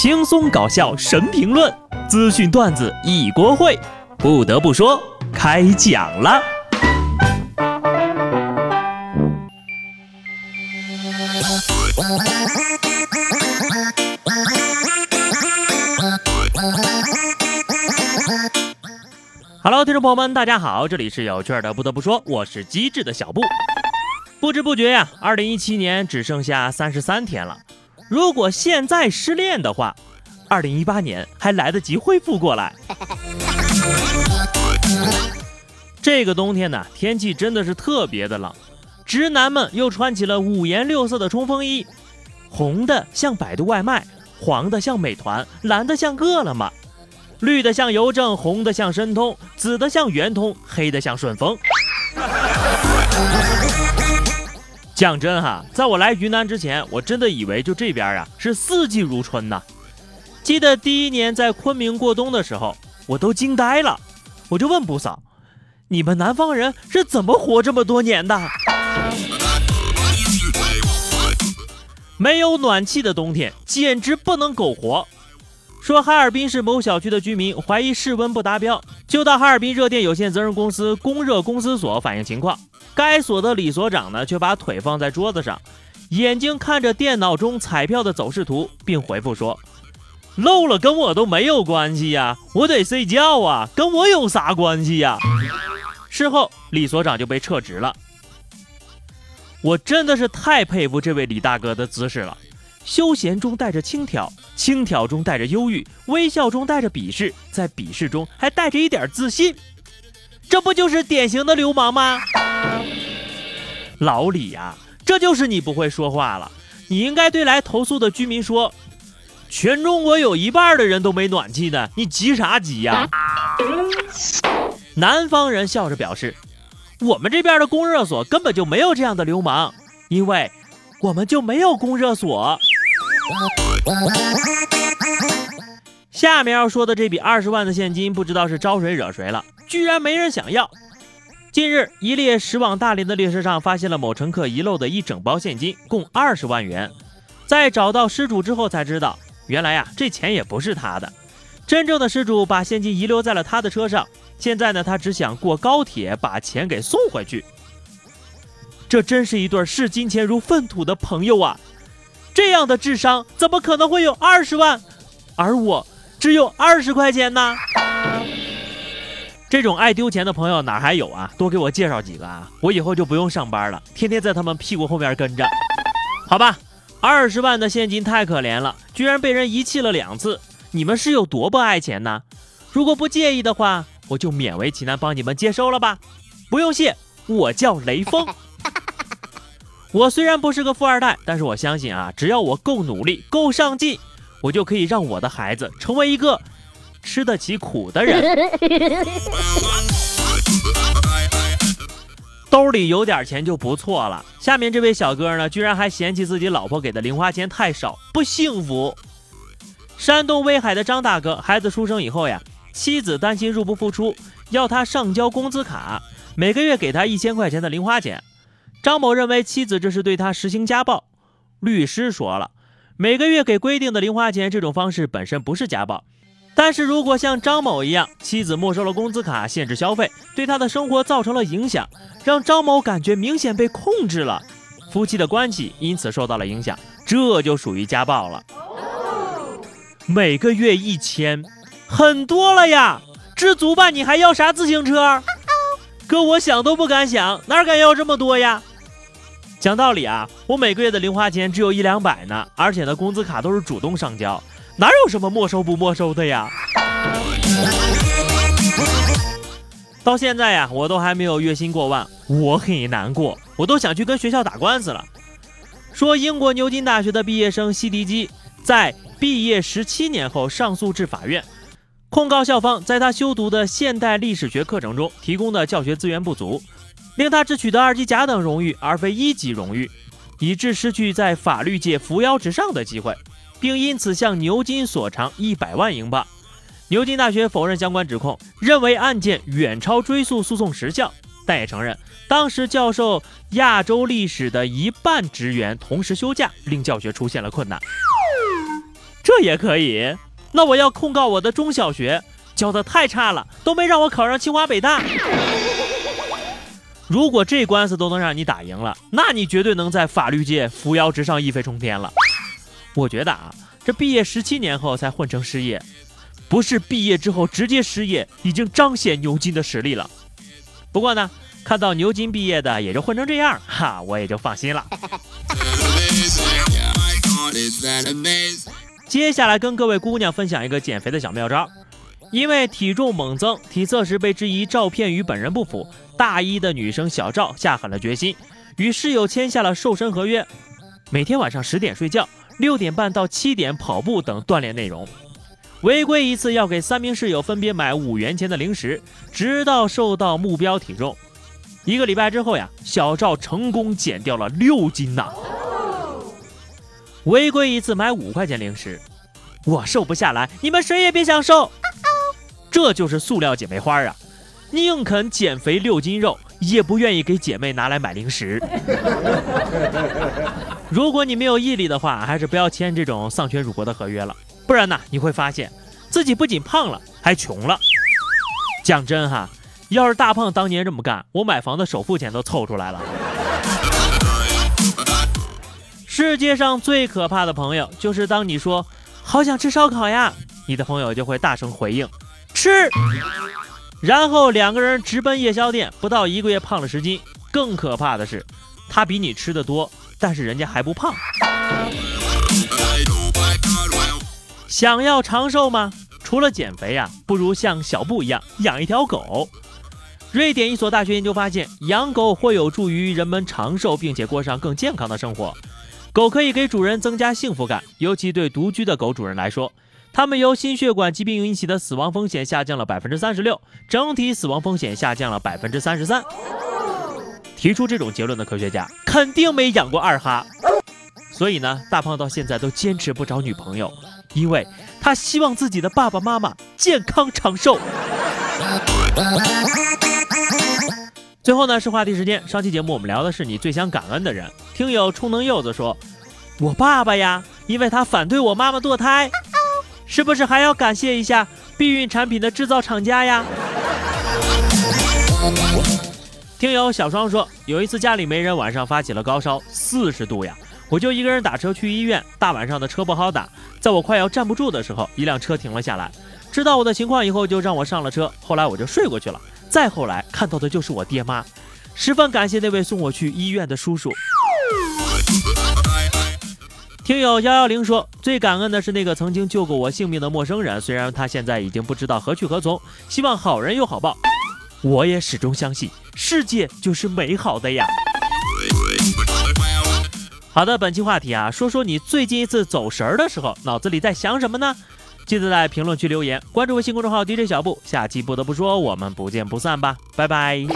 轻松搞笑神评论，资讯段子一锅烩。不得不说，开讲了。Hello，听众朋友们，大家好，这里是有趣的。不得不说，我是机智的小布。不知不觉呀，二零一七年只剩下三十三天了。如果现在失恋的话，二零一八年还来得及恢复过来。这个冬天呢，天气真的是特别的冷，直男们又穿起了五颜六色的冲锋衣，红的像百度外卖，黄的像美团，蓝的像饿了么，绿的像邮政，红的像申通，紫的像圆通，黑的像顺丰。讲真哈，在我来云南之前，我真的以为就这边啊是四季如春呐。记得第一年在昆明过冬的时候，我都惊呆了。我就问布嫂：“你们南方人是怎么活这么多年的？”没有暖气的冬天简直不能苟活。说哈尔滨市某小区的居民怀疑室温不达标，就到哈尔滨热电有限责任公司供热公司所反映情况。该所的李所长呢，却把腿放在桌子上，眼睛看着电脑中彩票的走势图，并回复说：“漏了跟我都没有关系呀，我得睡觉啊，跟我有啥关系呀？”事后，李所长就被撤职了。我真的是太佩服这位李大哥的姿势了。休闲中带着轻佻，轻佻中带着忧郁，微笑中带着鄙视，在鄙视中还带着一点自信，这不就是典型的流氓吗？老李呀，这就是你不会说话了。你应该对来投诉的居民说：“全中国有一半的人都没暖气呢，你急啥急呀？”南方人笑着表示：“我们这边的供热所根本就没有这样的流氓，因为我们就没有供热所。”下面要说的这笔二十万的现金，不知道是招谁惹谁了，居然没人想要。近日，一列驶往大连的列车上发现了某乘客遗漏的一整包现金，共二十万元。在找到失主之后，才知道原来呀，这钱也不是他的。真正的失主把现金遗留在了他的车上，现在呢，他只想过高铁把钱给送回去。这真是一对视金钱如粪土的朋友啊！这样的智商怎么可能会有二十万，而我只有二十块钱呢？这种爱丢钱的朋友哪还有啊？多给我介绍几个啊！我以后就不用上班了，天天在他们屁股后面跟着。好吧，二十万的现金太可怜了，居然被人遗弃了两次。你们是有多不爱钱呢？如果不介意的话，我就勉为其难帮你们接收了吧。不用谢，我叫雷锋。我虽然不是个富二代，但是我相信啊，只要我够努力、够上进，我就可以让我的孩子成为一个吃得起苦的人。兜里有点钱就不错了。下面这位小哥呢，居然还嫌弃自己老婆给的零花钱太少，不幸福。山东威海的张大哥，孩子出生以后呀，妻子担心入不敷出，要他上交工资卡，每个月给他一千块钱的零花钱。张某认为妻子这是对他实行家暴，律师说了，每个月给规定的零花钱这种方式本身不是家暴，但是如果像张某一样，妻子没收了工资卡，限制消费，对他的生活造成了影响，让张某感觉明显被控制了，夫妻的关系因此受到了影响，这就属于家暴了。每个月一千，很多了呀，知足吧，你还要啥自行车？哥，我想都不敢想，哪敢要这么多呀？讲道理啊，我每个月的零花钱只有一两百呢，而且呢，工资卡都是主动上交，哪有什么没收不没收的呀？到现在呀，我都还没有月薪过万，我很难过，我都想去跟学校打官司了。说英国牛津大学的毕业生西迪基在毕业十七年后上诉至法院，控告校方在他修读的现代历史学课程中提供的教学资源不足。令他只取得二级甲等荣誉，而非一级荣誉，以致失去在法律界扶摇直上的机会，并因此向牛津索偿一百万英镑。牛津大学否认相关指控，认为案件远超追诉诉讼时效，但也承认当时教授亚洲历史的一半职员同时休假，令教学出现了困难。这也可以？那我要控告我的中小学教的太差了，都没让我考上清华北大。如果这官司都能让你打赢了，那你绝对能在法律界扶摇直上，一飞冲天了。我觉得啊，这毕业十七年后才混成失业，不是毕业之后直接失业，已经彰显牛津的实力了。不过呢，看到牛津毕业的也就混成这样，哈，我也就放心了。接下来跟各位姑娘分享一个减肥的小妙招。因为体重猛增，体测时被质疑照片与本人不符，大一的女生小赵下狠了决心，与室友签下了瘦身合约，每天晚上十点睡觉，六点半到七点跑步等锻炼内容。违规一次要给三名室友分别买五元钱的零食，直到瘦到目标体重。一个礼拜之后呀，小赵成功减掉了六斤呐。违规一次买五块钱零食，我瘦不下来，你们谁也别想瘦。这就是塑料姐妹花啊，宁肯减肥六斤肉，也不愿意给姐妹拿来买零食。如果你没有毅力的话，还是不要签这种丧权辱国的合约了，不然呢，你会发现自己不仅胖了，还穷了。讲真哈，要是大胖当年这么干，我买房的首付钱都凑出来了。世界上最可怕的朋友，就是当你说好想吃烧烤呀，你的朋友就会大声回应吃，然后两个人直奔夜宵店，不到一个月胖了十斤。更可怕的是，他比你吃的多，但是人家还不胖。想要长寿吗？除了减肥呀，不如像小布一样养一条狗。瑞典一所大学研究发现，养狗会有助于人们长寿，并且过上更健康的生活。狗可以给主人增加幸福感，尤其对独居的狗主人来说，他们由心血管疾病引起的死亡风险下降了百分之三十六，整体死亡风险下降了百分之三十三。提出这种结论的科学家肯定没养过二哈，所以呢，大胖到现在都坚持不找女朋友，因为他希望自己的爸爸妈妈健康长寿。最后呢是话题时间。上期节目我们聊的是你最想感恩的人。听友充能柚子说：“我爸爸呀，因为他反对我妈妈堕胎，是不是还要感谢一下避孕产品的制造厂家呀？”听友小双说：“有一次家里没人，晚上发起了高烧，四十度呀，我就一个人打车去医院。大晚上的车不好打，在我快要站不住的时候，一辆车停了下来，知道我的情况以后就让我上了车。后来我就睡过去了。”再后来看到的就是我爹妈，十分感谢那位送我去医院的叔叔。听友幺幺零说，最感恩的是那个曾经救过我性命的陌生人，虽然他现在已经不知道何去何从，希望好人有好报。我也始终相信，世界就是美好的呀。好的，本期话题啊，说说你最近一次走神儿的时候，脑子里在想什么呢？记得在评论区留言，关注微信公众号 DJ 小布。下期不得不说，我们不见不散吧，拜拜。